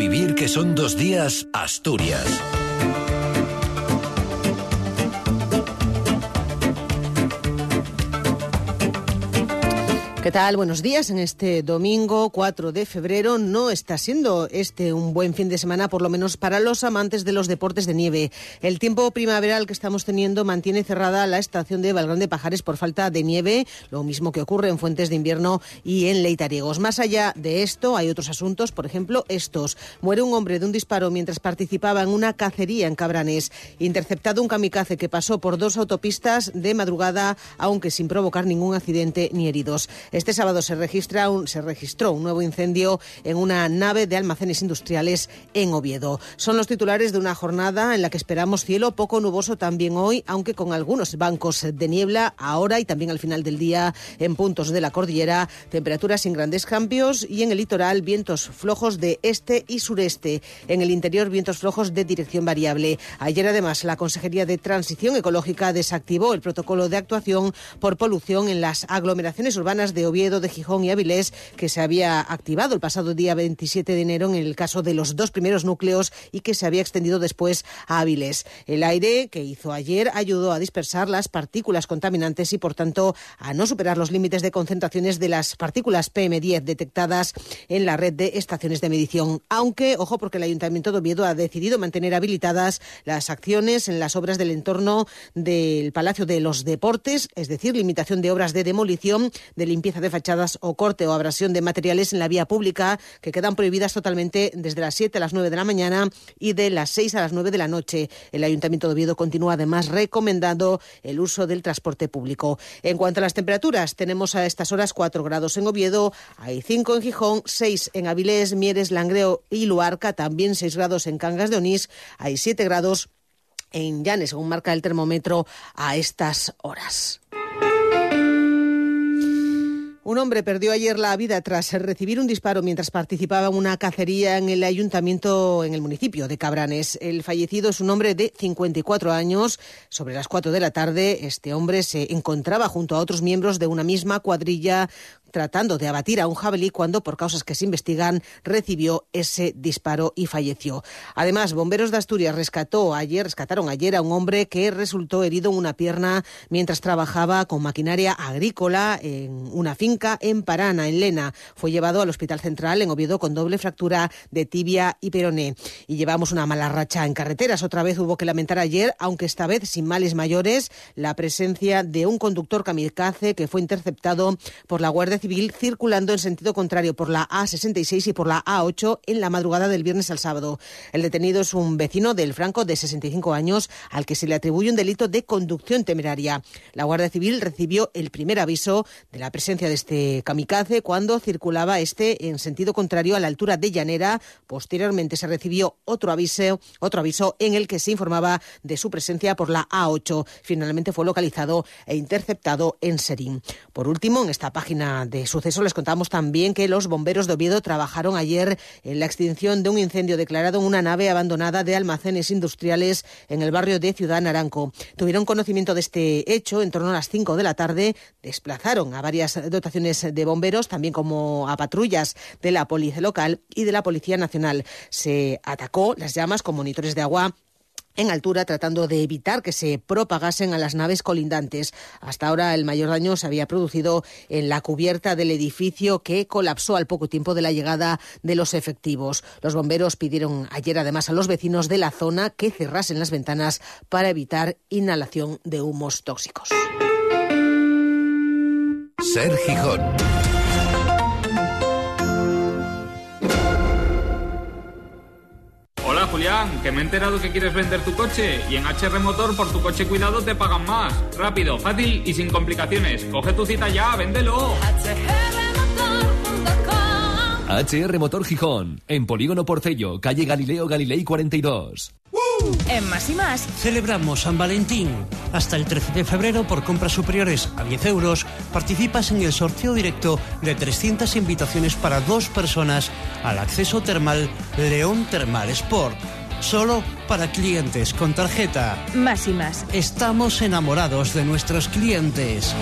vivir que son dos días, Asturias. ¿Qué tal? Buenos días. En este domingo 4 de febrero no está siendo este un buen fin de semana, por lo menos para los amantes de los deportes de nieve. El tiempo primaveral que estamos teniendo mantiene cerrada la estación de Valgrande Pajares por falta de nieve, lo mismo que ocurre en Fuentes de Invierno y en Leitariegos. Más allá de esto, hay otros asuntos, por ejemplo, estos. Muere un hombre de un disparo mientras participaba en una cacería en Cabranes. Interceptado un kamikaze que pasó por dos autopistas de madrugada, aunque sin provocar ningún accidente ni heridos. Este sábado se, registra un, se registró un nuevo incendio en una nave de almacenes industriales en Oviedo. Son los titulares de una jornada en la que esperamos cielo poco nuboso también hoy, aunque con algunos bancos de niebla ahora y también al final del día en puntos de la cordillera, temperaturas sin grandes cambios y en el litoral vientos flojos de este y sureste. En el interior vientos flojos de dirección variable. Ayer además la Consejería de Transición Ecológica desactivó el protocolo de actuación por polución en las aglomeraciones urbanas de de Oviedo, de Gijón y Avilés, que se había activado el pasado día 27 de enero en el caso de los dos primeros núcleos y que se había extendido después a Avilés. El aire que hizo ayer ayudó a dispersar las partículas contaminantes y, por tanto, a no superar los límites de concentraciones de las partículas PM10 detectadas en la red de estaciones de medición. Aunque, ojo, porque el Ayuntamiento de Oviedo ha decidido mantener habilitadas las acciones en las obras del entorno del Palacio de los Deportes, es decir, limitación de obras de demolición, de limpieza de fachadas o corte o abrasión de materiales en la vía pública que quedan prohibidas totalmente desde las 7 a las 9 de la mañana y de las 6 a las 9 de la noche. El Ayuntamiento de Oviedo continúa además recomendando el uso del transporte público. En cuanto a las temperaturas, tenemos a estas horas 4 grados en Oviedo, hay 5 en Gijón, 6 en Avilés, Mieres, Langreo y Luarca, también 6 grados en Cangas de Onís, hay 7 grados en Llanes, según marca el termómetro a estas horas. Hombre perdió ayer la vida tras recibir un disparo mientras participaba en una cacería en el ayuntamiento, en el municipio de Cabranes. El fallecido es un hombre de 54 años. Sobre las 4 de la tarde, este hombre se encontraba junto a otros miembros de una misma cuadrilla tratando de abatir a un jabalí cuando, por causas que se investigan, recibió ese disparo y falleció. Además, bomberos de Asturias rescató ayer, rescataron ayer a un hombre que resultó herido en una pierna mientras trabajaba con maquinaria agrícola en una finca en Parana, en Lena. Fue llevado al Hospital Central en Oviedo con doble fractura de tibia y peroné. Y llevamos una mala racha en carreteras. Otra vez hubo que lamentar ayer, aunque esta vez sin males mayores, la presencia de un conductor kamikaze que fue interceptado por la Guardia Civil circulando en sentido contrario por la A66 y por la A8 en la madrugada del viernes al sábado. El detenido es un vecino del Franco de 65 años al que se le atribuye un delito de conducción temeraria. La Guardia Civil recibió el primer aviso de la presencia de este kamikaze cuando circulaba este en sentido contrario a la altura de Llanera. Posteriormente se recibió otro aviso, otro aviso en el que se informaba de su presencia por la A8. Finalmente fue localizado e interceptado en Serín. Por último, en esta página de suceso les contamos también que los bomberos de Oviedo trabajaron ayer en la extinción de un incendio declarado en una nave abandonada de almacenes industriales en el barrio de Ciudad Naranco. Tuvieron conocimiento de este hecho en torno a las 5 de la tarde, desplazaron a varias dotaciones de bomberos, también como a patrullas de la policía local y de la Policía Nacional. Se atacó las llamas con monitores de agua en altura tratando de evitar que se propagasen a las naves colindantes. Hasta ahora el mayor daño se había producido en la cubierta del edificio que colapsó al poco tiempo de la llegada de los efectivos. Los bomberos pidieron ayer además a los vecinos de la zona que cerrasen las ventanas para evitar inhalación de humos tóxicos. Ser Gijón. Julián, que me he enterado que quieres vender tu coche y en HR Motor por tu coche cuidado te pagan más. Rápido, fácil y sin complicaciones. Coge tu cita ya, véndelo. HR Motor Gijón, en Polígono Porcello, calle Galileo Galilei 42. En Más y Más Celebramos San Valentín. Hasta el 13 de febrero, por compras superiores a 10 euros, participas en el sorteo directo de 300 invitaciones para dos personas al acceso termal León Termal Sport. Solo para clientes con tarjeta. Más y Más. Estamos enamorados de nuestros clientes.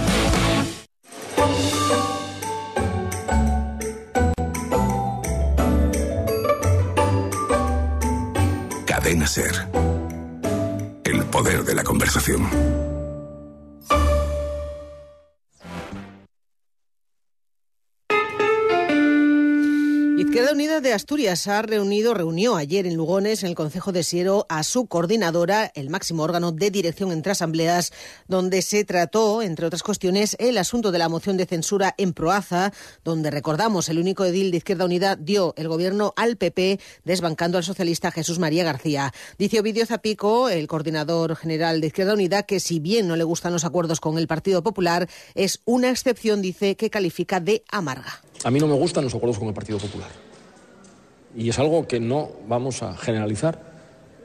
Cadena Ser. Poder de la conversación. De Asturias ha reunido, reunió ayer en Lugones, en el Consejo de Siero, a su coordinadora, el máximo órgano de dirección entre asambleas, donde se trató, entre otras cuestiones, el asunto de la moción de censura en Proaza, donde recordamos el único edil de Izquierda Unida dio el gobierno al PP, desbancando al socialista Jesús María García. Dice Ovidio Zapico, el coordinador general de Izquierda Unida, que si bien no le gustan los acuerdos con el Partido Popular, es una excepción, dice, que califica de amarga. A mí no me gustan los acuerdos con el Partido Popular. Y es algo que no vamos a generalizar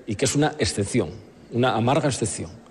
y que es una excepción, una amarga excepción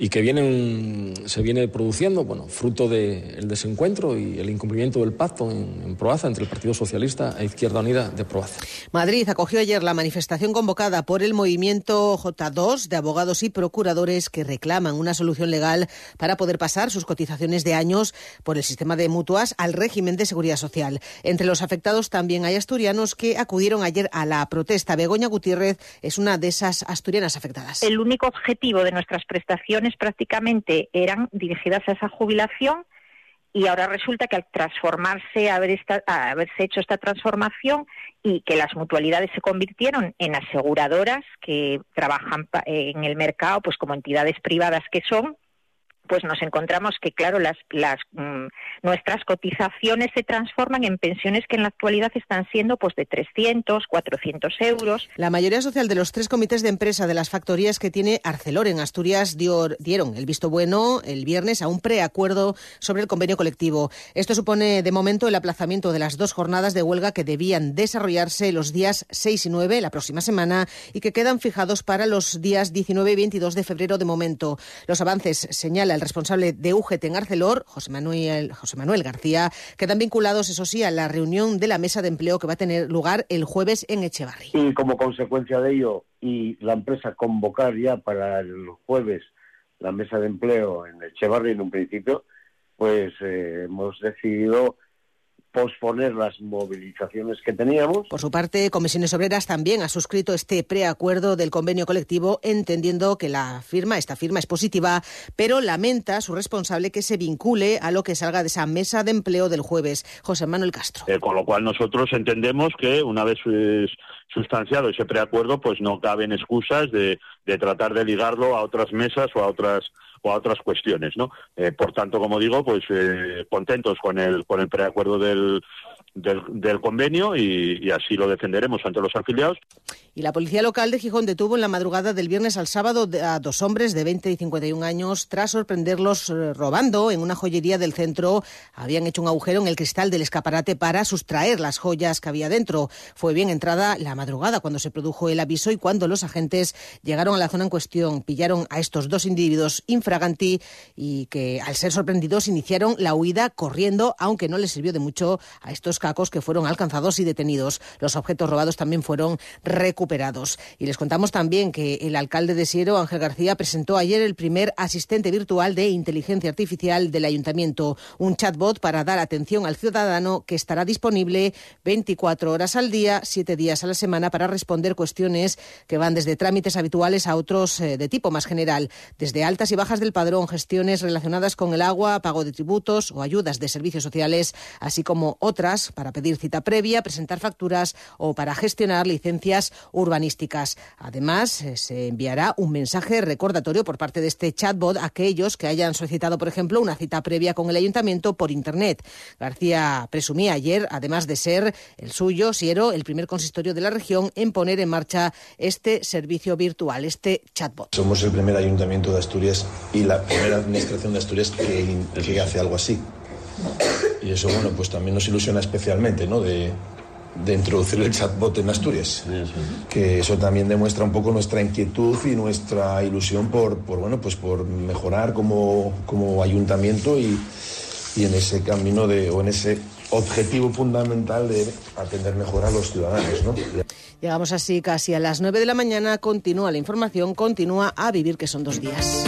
y que viene se viene produciendo, bueno, fruto del desencuentro y el incumplimiento del pacto en, en, Proaza entre el Partido Socialista e Izquierda Unida de Proaza. Madrid acogió ayer la manifestación convocada por el movimiento J2 de abogados y procuradores que reclaman una solución legal para poder pasar sus cotizaciones de años por el sistema de mutuas al régimen de seguridad social. Entre los afectados también hay asturianos que acudieron ayer a la protesta. Begoña Gutiérrez es una de esas asturianas afectadas. El único objetivo de nuestras prestaciones prácticamente eran dirigidas a esa jubilación y ahora resulta que al transformarse, haber haberse hecho esta transformación y que las mutualidades se convirtieron en aseguradoras que trabajan en el mercado pues como entidades privadas que son, pues nos encontramos que, claro, las, las mm, nuestras cotizaciones se transforman en pensiones que en la actualidad están siendo pues de 300, 400 euros. La mayoría social de los tres comités de empresa de las factorías que tiene Arcelor en Asturias dio, dieron el visto bueno el viernes a un preacuerdo sobre el convenio colectivo. Esto supone, de momento, el aplazamiento de las dos jornadas de huelga que debían desarrollarse los días 6 y 9, la próxima semana, y que quedan fijados para los días 19 y 22 de febrero de momento. Los avances, señala el responsable de UGT en Arcelor, José Manuel, José Manuel García, quedan vinculados, eso sí, a la reunión de la mesa de empleo que va a tener lugar el jueves en Echevarri. Y como consecuencia de ello, y la empresa convocar ya para el jueves la mesa de empleo en Echevarri en un principio, pues eh, hemos decidido posponer las movilizaciones que teníamos. Por su parte, Comisiones Obreras también ha suscrito este preacuerdo del convenio colectivo, entendiendo que la firma, esta firma es positiva, pero lamenta su responsable que se vincule a lo que salga de esa mesa de empleo del jueves. José Manuel Castro. Eh, con lo cual nosotros entendemos que una vez sustanciado ese preacuerdo, pues no caben excusas de, de tratar de ligarlo a otras mesas o a otras o a otras cuestiones, ¿no? Eh, por tanto, como digo, pues eh, contentos con el con el preacuerdo del del, convenio y, así lo defenderemos ante los afiliados. Y la policía local de Gijón detuvo en la madrugada del viernes al sábado a dos hombres de 20 y 51 años tras sorprenderlos eh, robando en una joyería del centro. Habían hecho un agujero en el cristal del escaparate para sustraer las joyas que había dentro. Fue bien entrada la madrugada cuando se produjo el aviso y cuando los agentes llegaron a la zona en cuestión, pillaron a estos dos individuos infraganti y que al ser sorprendidos iniciaron la huida corriendo, aunque no les sirvió de mucho a estos cacos que fueron alcanzados y detenidos. Los objetos robados también fueron recuperados. Y les contamos también que el alcalde de Siero, Ángel García, presentó ayer el primer asistente virtual de inteligencia artificial del ayuntamiento, un chatbot para dar atención al ciudadano que estará disponible 24 horas al día, 7 días a la semana para responder cuestiones que van desde trámites habituales a otros eh, de tipo más general, desde altas y bajas del padrón, gestiones relacionadas con el agua, pago de tributos o ayudas de servicios sociales, así como otras para pedir cita previa, presentar facturas o para gestionar licencias urbanísticas. Además, eh, se enviará un mensaje recordatorio por parte de este chatbot a aquellos que hayan solicitado, por ejemplo, una cita previa con el ayuntamiento por Internet. García presumía ayer, además de ser el suyo, Siero, el primer consistorio de la región en poner en marcha este servicio virtual, este chatbot. Somos el primer ayuntamiento de Asturias y la primera administración de Asturias que, que hace algo así. Y eso, bueno, pues también nos ilusiona especialmente, ¿no? De, de introducir el chatbot en Asturias. Que eso también demuestra un poco nuestra inquietud y nuestra ilusión por, por bueno, pues por mejorar como, como ayuntamiento y, y, en ese camino de, o en ese objetivo fundamental de atender mejor a los ciudadanos. ¿no? Llegamos así casi a las 9 de la mañana, continúa la información, continúa a vivir que son dos días.